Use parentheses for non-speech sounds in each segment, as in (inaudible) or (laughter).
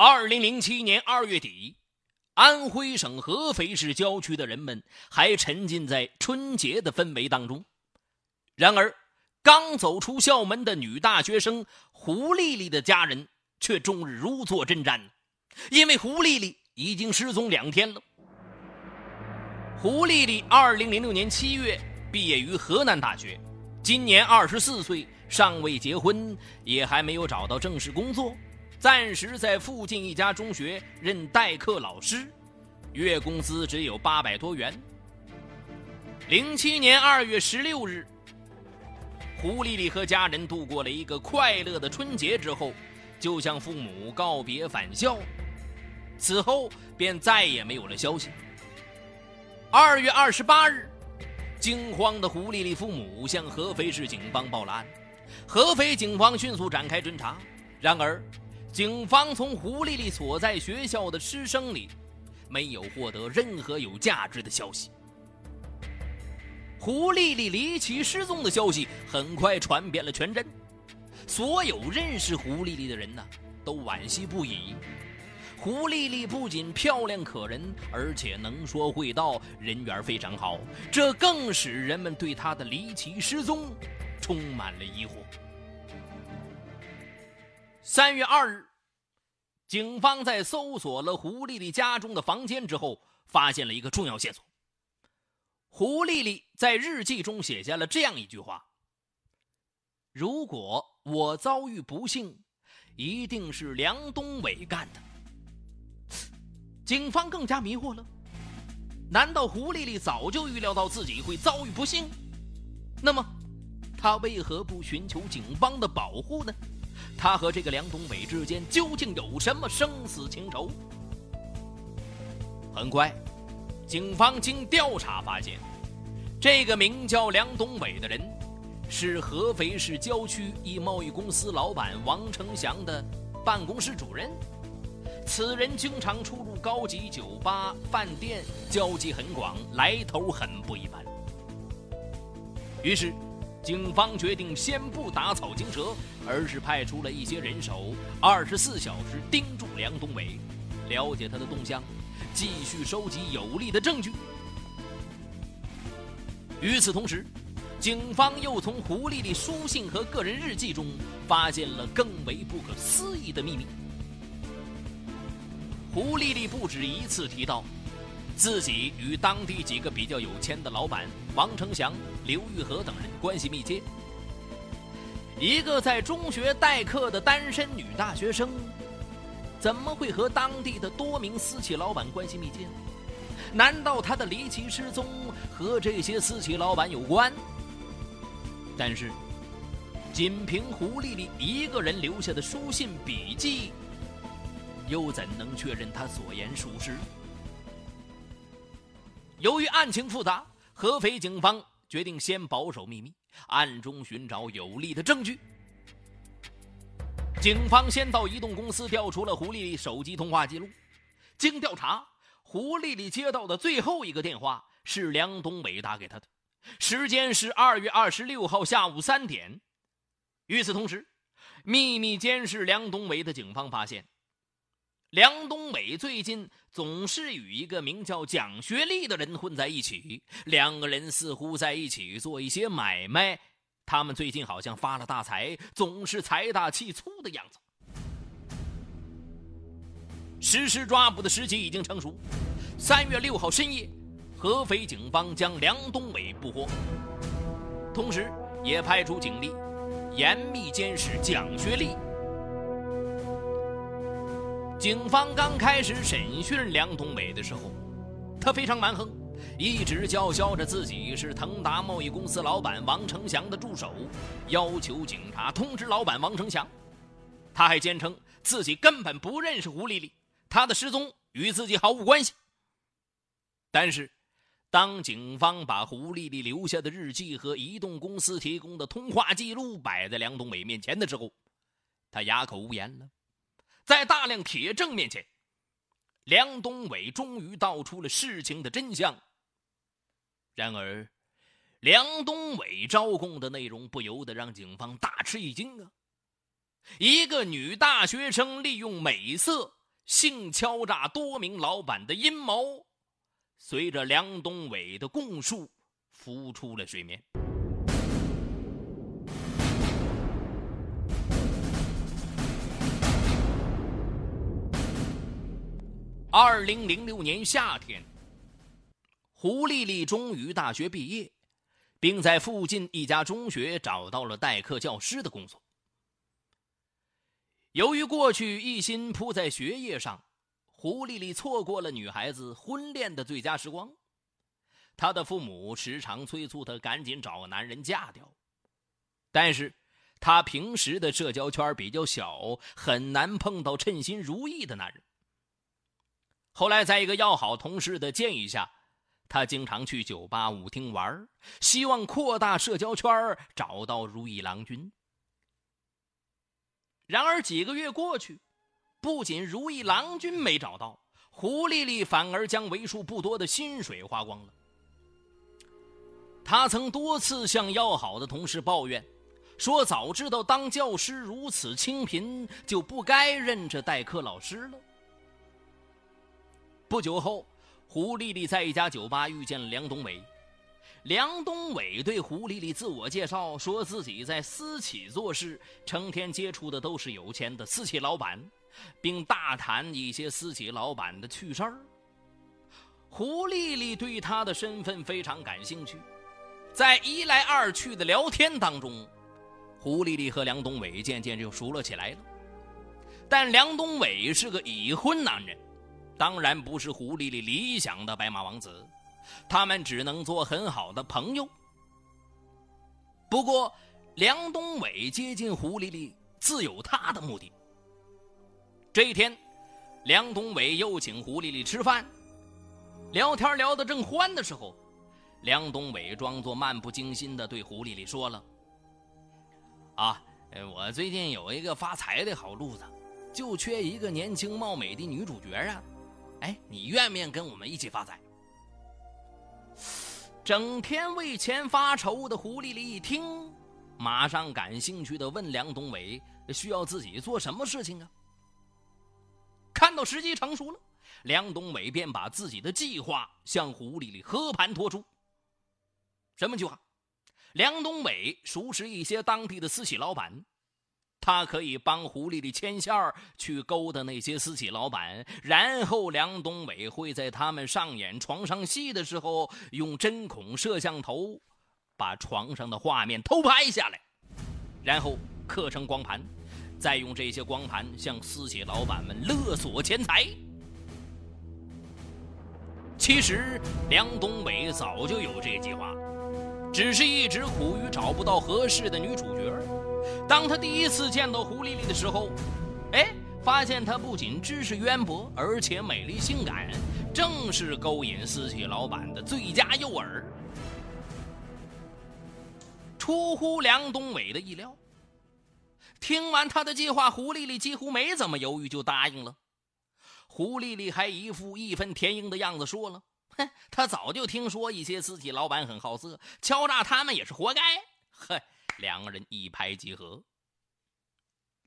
二零零七年二月底，安徽省合肥市郊区的人们还沉浸在春节的氛围当中。然而，刚走出校门的女大学生胡丽丽的家人却终日如坐针毡，因为胡丽丽已经失踪两天了。胡丽丽二零零六年七月毕业于河南大学，今年二十四岁，尚未结婚，也还没有找到正式工作，暂时在附近一家中学任代课老师，月工资只有八百多元。零七年二月十六日。胡丽丽和家人度过了一个快乐的春节之后，就向父母告别返校，此后便再也没有了消息。二月二十八日，惊慌的胡丽丽父母向合肥市警方报了案，合肥警方迅速展开侦查。然而，警方从胡丽丽所在学校的师生里，没有获得任何有价值的消息。胡丽丽离奇失踪的消息很快传遍了全镇，所有认识胡丽丽的人呢，都惋惜不已。胡丽丽不仅漂亮可人，而且能说会道，人缘非常好，这更使人们对她的离奇失踪充满了疑惑。三月二日，警方在搜索了胡丽丽家中的房间之后，发现了一个重要线索。胡丽丽在日记中写下了这样一句话：“如果我遭遇不幸，一定是梁东伟干的。”警方更加迷惑了，难道胡丽丽早就预料到自己会遭遇不幸？那么，她为何不寻求警方的保护呢？他和这个梁东伟之间究竟有什么生死情仇？很快。警方经调查发现，这个名叫梁东伟的人，是合肥市郊区一贸易公司老板王成祥的办公室主任。此人经常出入高级酒吧、饭店，交际很广，来头很不一般。于是，警方决定先不打草惊蛇，而是派出了一些人手，二十四小时盯住梁东伟，了解他的动向。继续收集有力的证据。与此同时，警方又从胡丽丽书信和个人日记中发现了更为不可思议的秘密。胡丽丽不止一次提到，自己与当地几个比较有钱的老板王成祥、刘玉和等人关系密切。一个在中学代课的单身女大学生。怎么会和当地的多名私企老板关系密切？难道她的离奇失踪和这些私企老板有关？但是，仅凭胡丽丽一个人留下的书信笔记，又怎能确认她所言属实？由于案情复杂，合肥警方决定先保守秘密，暗中寻找有力的证据。警方先到移动公司调出了胡丽丽手机通话记录，经调查，胡丽丽接到的最后一个电话是梁东伟打给她的，时间是二月二十六号下午三点。与此同时，秘密监视梁东伟的警方发现，梁东伟最近总是与一个名叫蒋学丽的人混在一起，两个人似乎在一起做一些买卖。他们最近好像发了大财，总是财大气粗的样子。实施抓捕的时机已经成熟。三月六号深夜，合肥警方将梁东伟捕获，同时也派出警力严密监视蒋学丽。警方刚开始审讯梁东伟的时候，他非常蛮横。一直叫嚣着自己是腾达贸易公司老板王成祥的助手，要求警察通知老板王成祥。他还坚称自己根本不认识胡丽丽，她的失踪与自己毫无关系。但是，当警方把胡丽丽留下的日记和移动公司提供的通话记录摆在梁东伟面前的时候，他哑口无言了。在大量铁证面前，梁东伟终于道出了事情的真相。然而，梁东伟招供的内容不由得让警方大吃一惊啊！一个女大学生利用美色性敲诈多名老板的阴谋，随着梁东伟的供述浮出了水面。二零零六年夏天，胡丽丽终于大学毕业，并在附近一家中学找到了代课教师的工作。由于过去一心扑在学业上，胡丽丽错过了女孩子婚恋的最佳时光。她的父母时常催促她赶紧找个男人嫁掉，但是她平时的社交圈比较小，很难碰到称心如意的男人。后来，在一个要好同事的建议下，他经常去酒吧、舞厅玩，希望扩大社交圈，找到如意郎君。然而几个月过去，不仅如意郎君没找到，胡丽丽反而将为数不多的薪水花光了。他曾多次向要好的同事抱怨，说早知道当教师如此清贫，就不该认这代课老师了。不久后，胡丽丽在一家酒吧遇见了梁东伟。梁东伟对胡丽丽自我介绍，说自己在私企做事，成天接触的都是有钱的私企老板，并大谈一些私企老板的趣事儿。胡丽丽对他的身份非常感兴趣，在一来二去的聊天当中，胡丽丽和梁东伟渐渐就熟了起来了。但梁东伟是个已婚男人。当然不是胡丽丽理想的白马王子，他们只能做很好的朋友。不过，梁东伟接近胡丽丽自有他的目的。这一天，梁东伟又请胡丽丽吃饭，聊天聊得正欢的时候，梁东伟装作漫不经心的对胡丽丽说了：“啊，我最近有一个发财的好路子，就缺一个年轻貌美的女主角啊。”哎，你愿不愿意跟我们一起发财？整天为钱发愁的胡丽丽一听，马上感兴趣的问梁东伟：“需要自己做什么事情啊？”看到时机成熟了，梁东伟便把自己的计划向胡丽丽和盘托出。什么计划？梁东伟熟识一些当地的私企老板。他可以帮胡丽丽牵线儿，去勾搭那些私企老板，然后梁东伟会在他们上演床上戏的时候，用针孔摄像头把床上的画面偷拍下来，然后刻成光盘，再用这些光盘向私企老板们勒索钱财。其实梁东伟早就有这计划，只是一直苦于找不到合适的女主角。当他第一次见到胡丽丽的时候，哎，发现她不仅知识渊博，而且美丽性感，正是勾引私企老板的最佳诱饵。出乎梁东伟的意料，听完他的计划，胡丽丽几乎没怎么犹豫就答应了。胡丽丽还一副义愤填膺的样子说了：“哼，她早就听说一些私企老板很好色，敲诈他们也是活该。”呵。两个人一拍即合，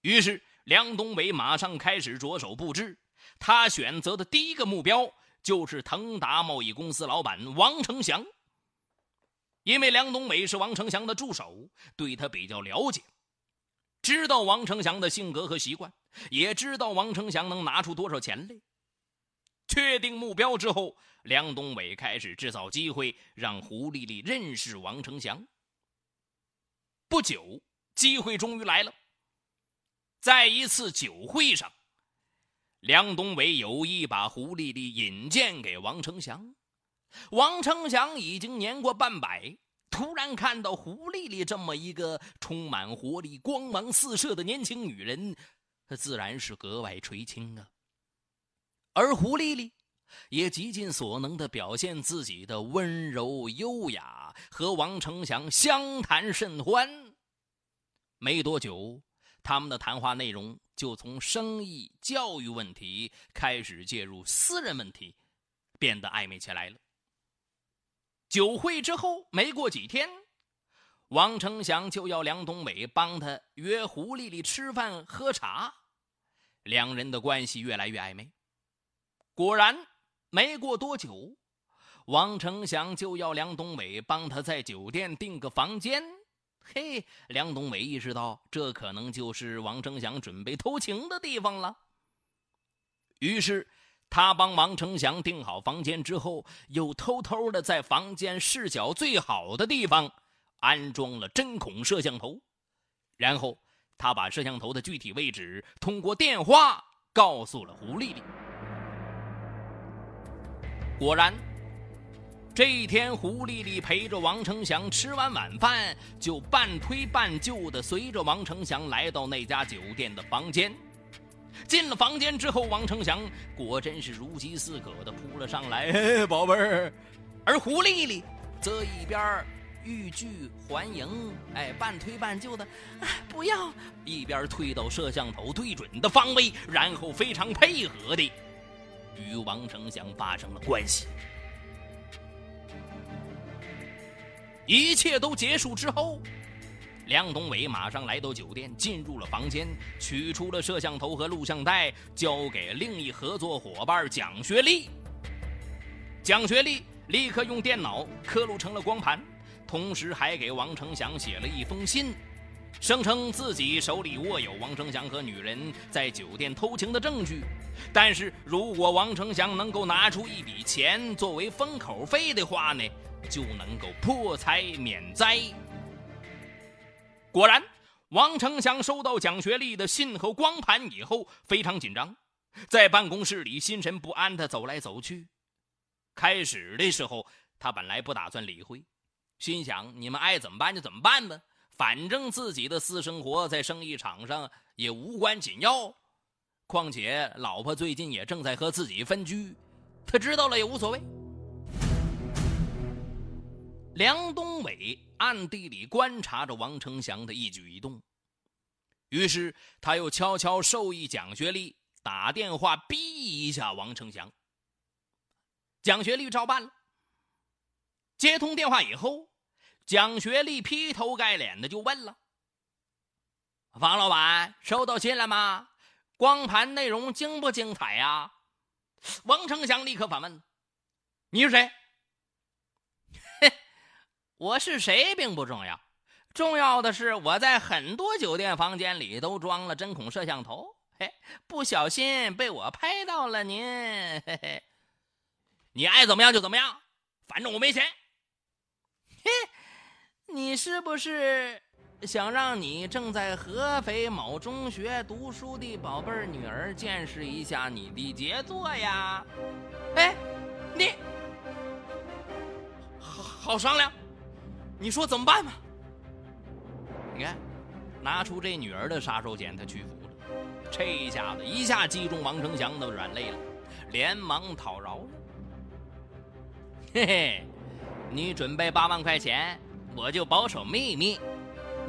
于是梁东伟马上开始着手布置。他选择的第一个目标就是腾达贸易公司老板王成祥，因为梁东伟是王成祥的助手，对他比较了解，知道王成祥的性格和习惯，也知道王成祥能拿出多少钱来。确定目标之后，梁东伟开始制造机会，让胡丽丽认识王成祥。不久，机会终于来了。在一次酒会上，梁东伟有意把胡丽丽引荐给王成祥。王成祥已经年过半百，突然看到胡丽丽这么一个充满活力、光芒四射的年轻女人，他自然是格外垂青啊。而胡丽丽也极尽所能的表现自己的温柔优雅，和王成祥相谈甚欢。没多久，他们的谈话内容就从生意、教育问题开始介入私人问题，变得暧昧起来了。酒会之后没过几天，王成祥就要梁冬伟帮他约胡丽丽吃饭喝茶。两人的关系越来越暧昧。果然，没过多久，王成祥就要梁东伟帮他在酒店订个房间。嘿，梁东伟意识到这可能就是王成祥准备偷情的地方了。于是，他帮王成祥订好房间之后，又偷偷的在房间视角最好的地方安装了针孔摄像头，然后他把摄像头的具体位置通过电话告诉了胡丽丽。果然，这一天，胡丽丽陪着王成祥吃完晚饭，就半推半就的随着王成祥来到那家酒店的房间。进了房间之后，王成祥果真是如饥似渴的扑了上来，宝贝儿。而胡丽丽则一边欲拒还迎，哎，半推半就的，不要，一边推到摄像头对准的方位，然后非常配合的。与王成祥发生了关系。一切都结束之后，梁东伟马上来到酒店，进入了房间，取出了摄像头和录像带，交给另一合作伙伴蒋学丽。蒋学丽立刻用电脑刻录成了光盘，同时还给王成祥写了一封信。声称自己手里握有王成祥和女人在酒店偷情的证据，但是如果王成祥能够拿出一笔钱作为封口费的话呢，就能够破财免灾。果然，王成祥收到蒋学丽的信和光盘以后，非常紧张，在办公室里心神不安地走来走去。开始的时候，他本来不打算理会，心想你们爱怎么办就怎么办吧。反正自己的私生活在生意场上也无关紧要，况且老婆最近也正在和自己分居，他知道了也无所谓。梁东伟暗地里观察着王成祥的一举一动，于是他又悄悄授意蒋学丽打电话逼一下王成祥。蒋学丽照办了，接通电话以后。蒋学丽劈头盖脸的就问了：“王老板，收到信了吗？光盘内容精不精彩呀？”王成祥立刻反问：“你是谁？”“ (laughs) 嘿，我是谁并不重要，重要的是我在很多酒店房间里都装了针孔摄像头，嘿，不小心被我拍到了您。嘿嘿，你爱怎么样就怎么样，反正我没钱。”嘿。你是不是想让你正在合肥某中学读书的宝贝女儿见识一下你的杰作呀？哎，你好好商量，你说怎么办吧？你看，拿出这女儿的杀手锏，他屈服了。这一下子一下击中王成祥的软肋了，连忙讨饶了。嘿嘿，你准备八万块钱。我就保守秘密，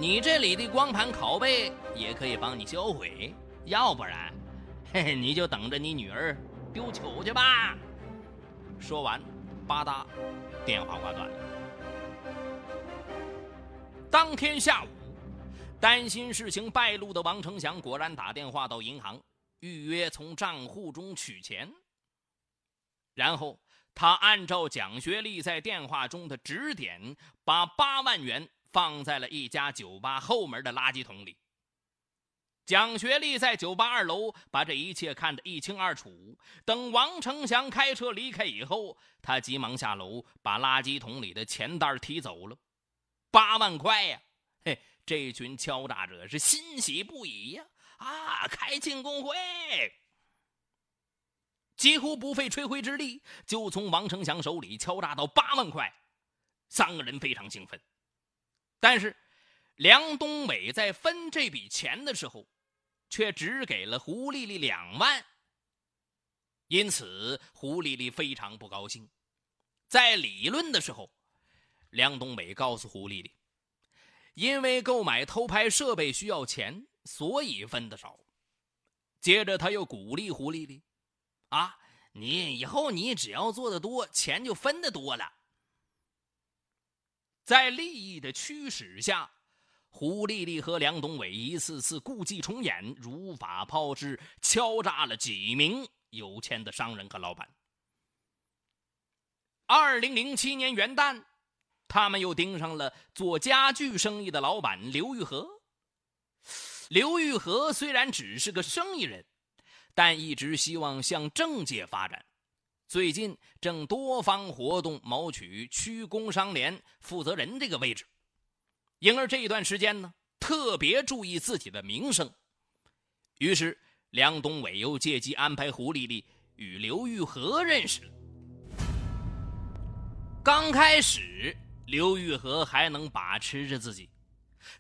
你这里的光盘拷贝也可以帮你销毁，要不然，嘿嘿，你就等着你女儿丢球去吧。说完，吧嗒，电话挂断了。当天下午，担心事情败露的王成祥果然打电话到银行，预约从账户中取钱，然后。他按照蒋学丽在电话中的指点，把八万元放在了一家酒吧后门的垃圾桶里。蒋学丽在酒吧二楼把这一切看得一清二楚。等王成祥开车离开以后，他急忙下楼把垃圾桶里的钱袋提走了。八万块呀！嘿，这群敲诈者是欣喜不已呀！啊，开庆功会！几乎不费吹灰之力，就从王成祥手里敲诈到八万块，三个人非常兴奋。但是，梁东伟在分这笔钱的时候，却只给了胡丽丽两万。因此，胡丽丽非常不高兴。在理论的时候，梁东伟告诉胡丽丽，因为购买偷拍设备需要钱，所以分的少。接着，他又鼓励胡丽丽。啊，你以后你只要做的多，钱就分的多了。在利益的驱使下，胡丽丽和梁东伟一次次故伎重演，如法炮制，敲诈了几名有钱的商人和老板。二零零七年元旦，他们又盯上了做家具生意的老板刘玉和。刘玉和虽然只是个生意人，但一直希望向政界发展。最近正多方活动，谋取区工商联负责人这个位置。因而这一段时间呢，特别注意自己的名声。于是梁东伟又借机安排胡丽丽与刘玉和认识了。刚开始，刘玉和还能把持着自己。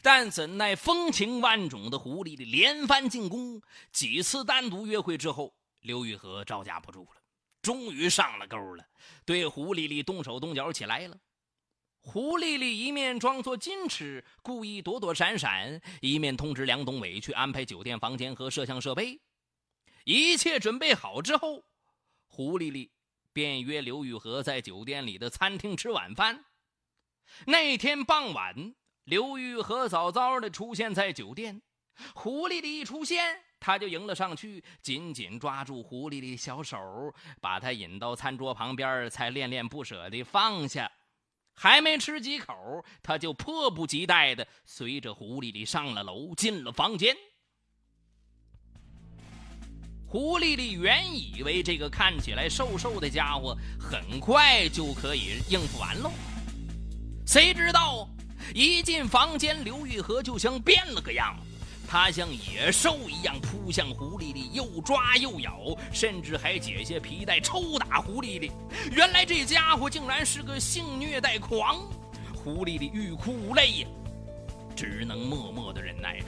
但怎奈风情万种的狐狸的连番进攻，几次单独约会之后，刘玉和招架不住了，终于上了钩了，对胡丽丽动手动脚起来了。胡丽丽一面装作矜持，故意躲躲闪闪，一面通知梁东伟去安排酒店房间和摄像设备。一切准备好之后，胡丽丽便约刘玉和在酒店里的餐厅吃晚饭。那天傍晚。刘玉和早早的出现在酒店，胡丽丽一出现，他就迎了上去，紧紧抓住胡丽丽小手，把她引到餐桌旁边，才恋恋不舍地放下。还没吃几口，他就迫不及待地随着胡丽丽上了楼，进了房间。胡丽丽原以为这个看起来瘦瘦的家伙很快就可以应付完喽，谁知道？一进房间，刘玉和就像变了个样，他像野兽一样扑向胡丽丽，又抓又咬，甚至还解下皮带抽打胡丽丽。原来这家伙竟然是个性虐待狂！胡丽丽欲哭无泪呀，只能默默的忍耐着。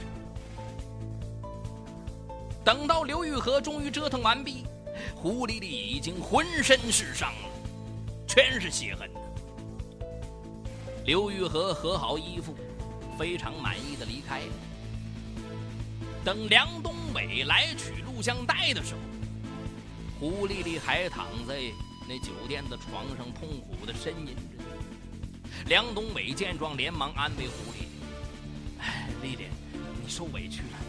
等到刘玉和终于折腾完毕，胡丽丽已经浑身是伤了，全是血痕。刘玉和合好衣服，非常满意的离开了。等梁东伟来取录像带的时候，胡丽丽还躺在那酒店的床上痛苦的呻吟着。梁东伟见状，连忙安慰胡丽丽：“哎，丽丽，你受委屈了，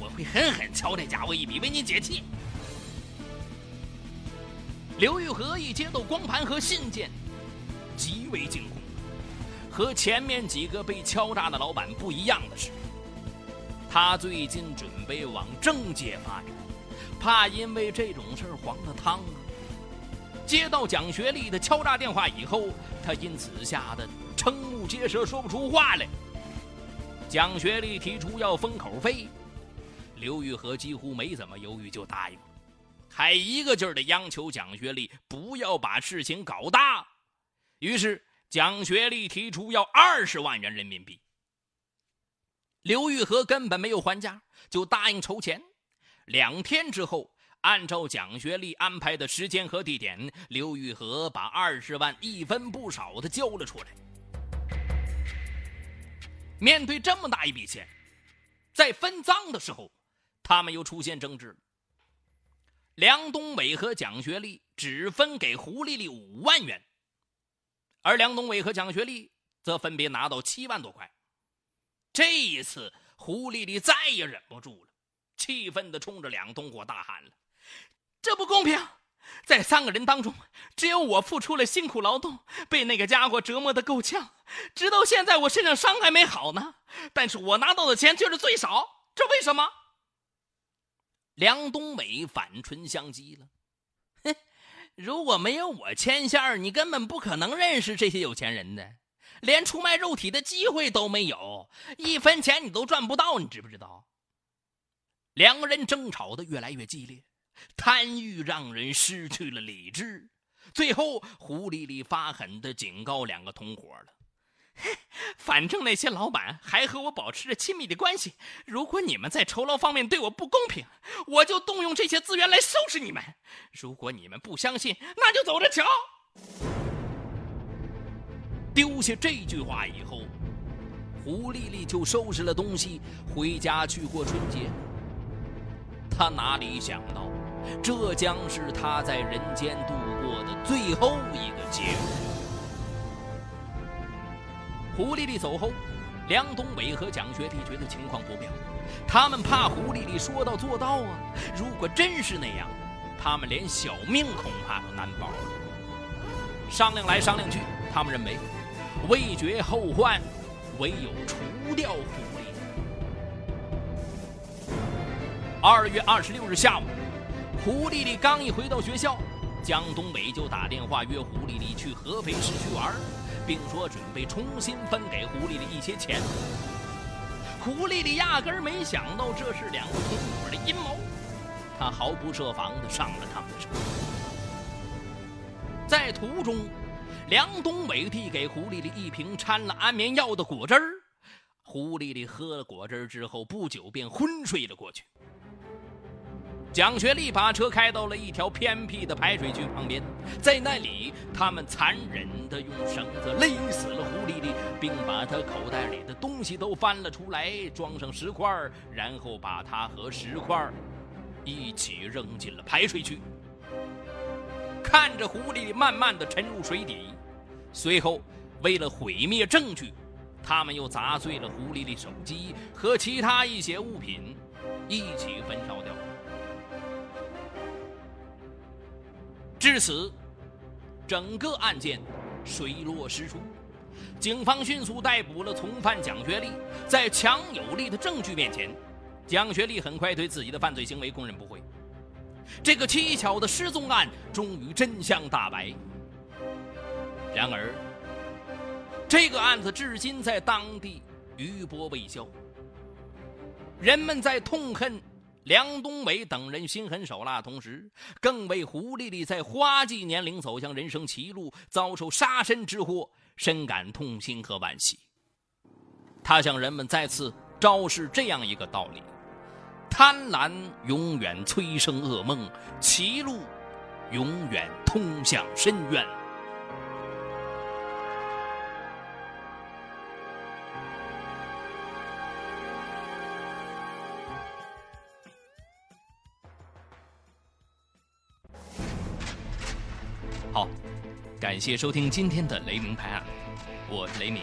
我会狠狠敲这家伙一笔，为你解气。”刘玉和一接到光盘和信件，极为惊恐。和前面几个被敲诈的老板不一样的是，他最近准备往政界发展，怕因为这种事儿黄了汤啊。接到蒋学丽的敲诈电话以后，他因此吓得瞠目结舌，说不出话来。蒋学丽提出要封口费，刘玉和几乎没怎么犹豫就答应了，还一个劲儿的央求蒋学丽不要把事情搞大。于是。蒋学丽提出要二十万元人民币，刘玉和根本没有还价，就答应筹钱。两天之后，按照蒋学丽安排的时间和地点，刘玉和把二十万一分不少的交了出来。面对这么大一笔钱，在分赃的时候，他们又出现争执。梁东伟和蒋学丽只分给胡丽丽五万元。而梁东伟和蒋学丽则分别拿到七万多块。这一次，胡丽丽再也忍不住了，气愤地冲着两东伙大喊了：“这不公平！在三个人当中，只有我付出了辛苦劳动，被那个家伙折磨得够呛，直到现在我身上伤还没好呢。但是我拿到的钱却是最少，这为什么？”梁东伟反唇相讥了。哼如果没有我牵线你根本不可能认识这些有钱人的，连出卖肉体的机会都没有，一分钱你都赚不到，你知不知道？两个人争吵的越来越激烈，贪欲让人失去了理智。最后，胡丽丽发狠的警告两个同伙了。反正那些老板还和我保持着亲密的关系。如果你们在酬劳方面对我不公平，我就动用这些资源来收拾你们。如果你们不相信，那就走着瞧。丢下这句话以后，胡丽丽就收拾了东西回家去过春节。她哪里想到，这将是她在人间度过的最后一个节日。胡丽丽走后，梁东伟和蒋学弟觉得情况不妙，他们怕胡丽丽说到做到啊。如果真是那样，他们连小命恐怕都难保了。商量来商量去，他们认为未绝后患，唯有除掉胡丽丽。二月二十六日下午，胡丽丽刚一回到学校，江东伟就打电话约胡丽丽去合肥市去玩。并说准备重新分给胡丽丽一些钱。胡丽丽压根儿没想到这是两个同伙的阴谋，她毫不设防的上了他们的车。在途中，梁东伟递给胡丽丽一瓶掺了安眠药的果汁儿。胡丽丽喝了果汁之后，不久便昏睡了过去。蒋学丽把车开到了一条偏僻的排水渠旁边，在那里，他们残忍地用绳子勒死了胡丽丽，并把她口袋里的东西都翻了出来，装上石块，然后把她和石块一起扔进了排水渠。看着胡丽丽慢慢的沉入水底，随后为了毁灭证据，他们又砸碎了胡丽丽手机和其他一些物品，一起焚烧掉。至此，整个案件水落石出。警方迅速逮捕了从犯蒋学丽。在强有力的证据面前，蒋学丽很快对自己的犯罪行为供认不讳。这个蹊跷的失踪案终于真相大白。然而，这个案子至今在当地余波未消。人们在痛恨。梁东伟等人心狠手辣，同时更为胡丽丽在花季年龄走向人生歧路、遭受杀身之祸深感痛心和惋惜。他向人们再次昭示这样一个道理：贪婪永远催生噩梦，歧路永远通向深渊。好，感谢收听今天的雷鸣拍案，我是雷鸣。